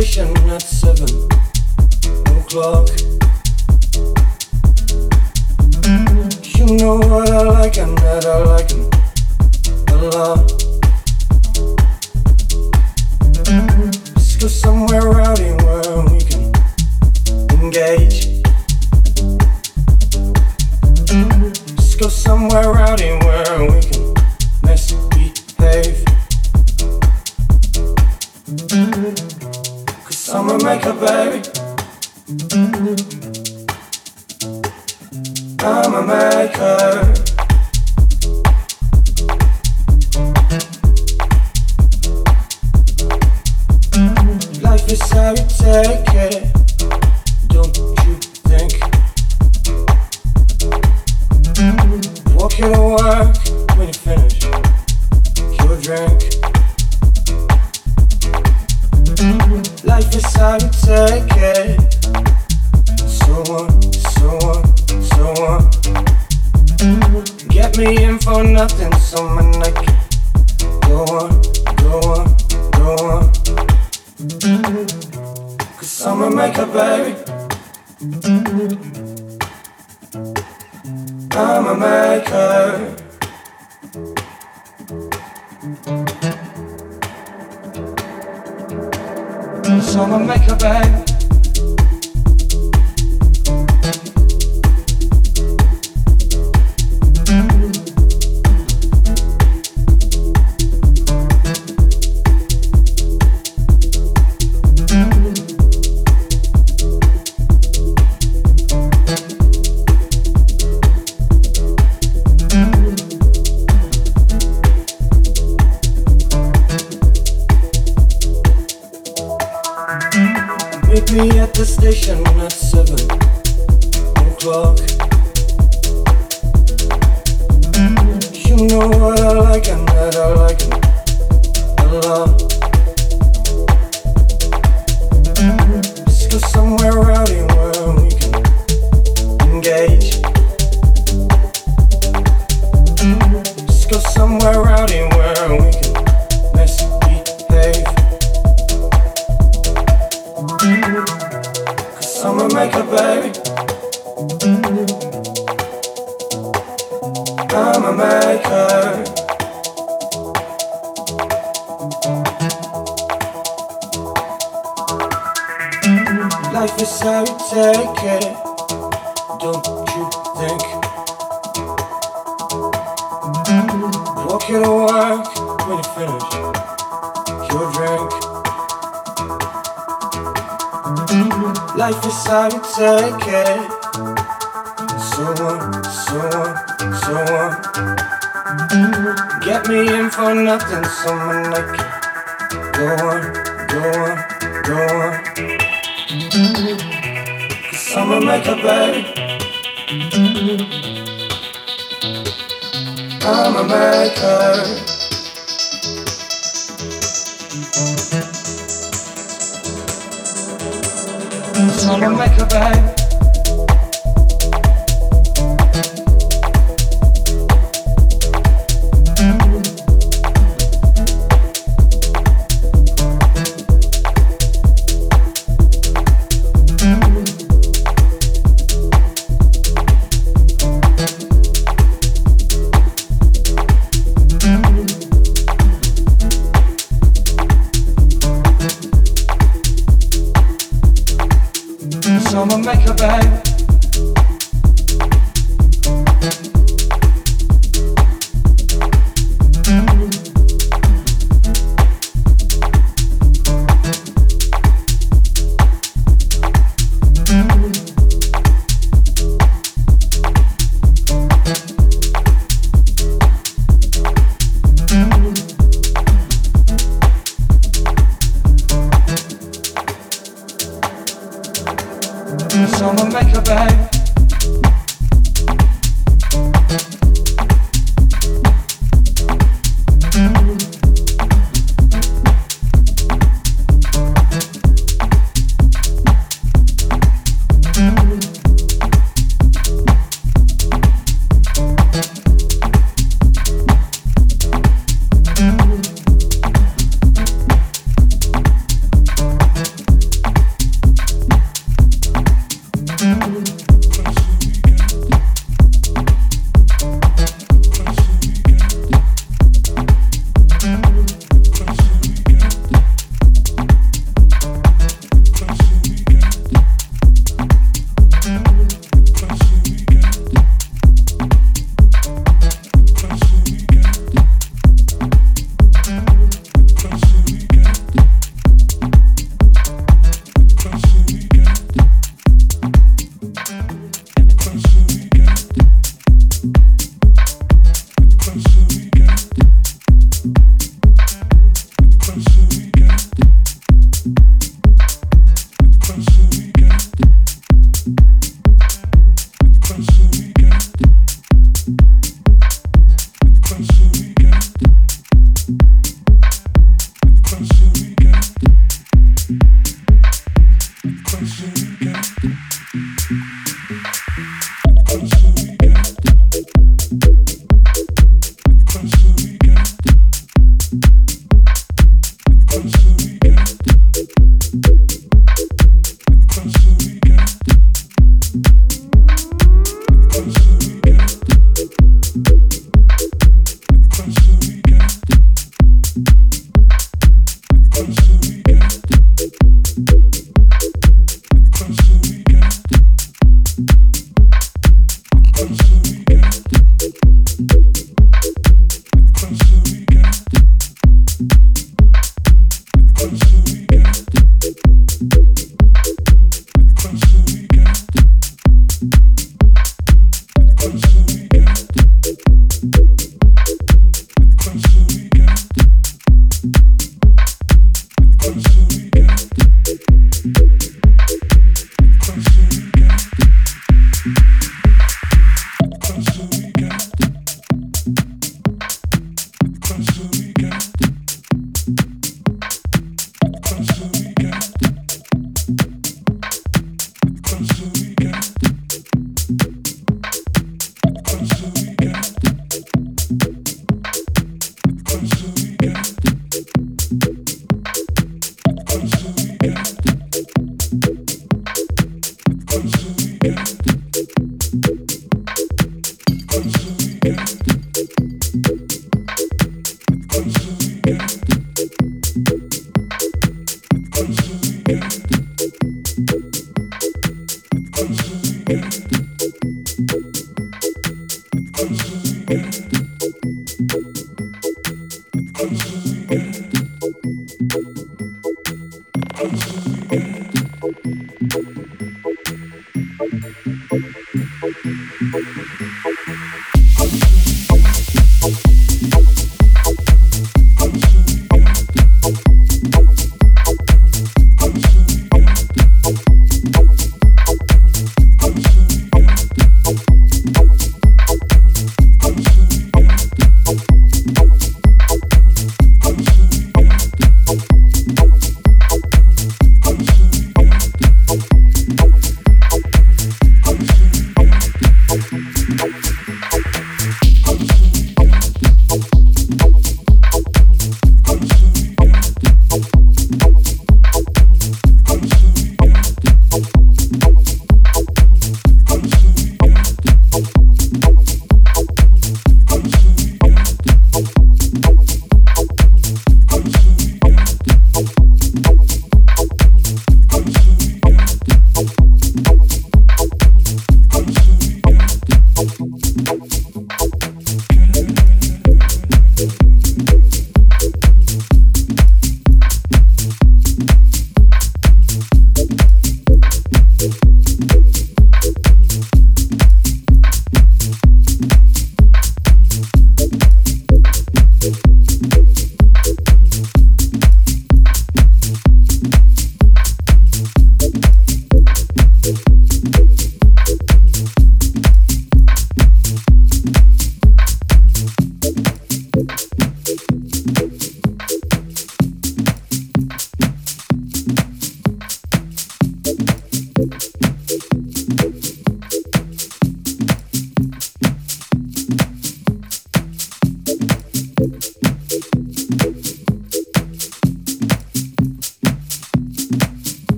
I'ma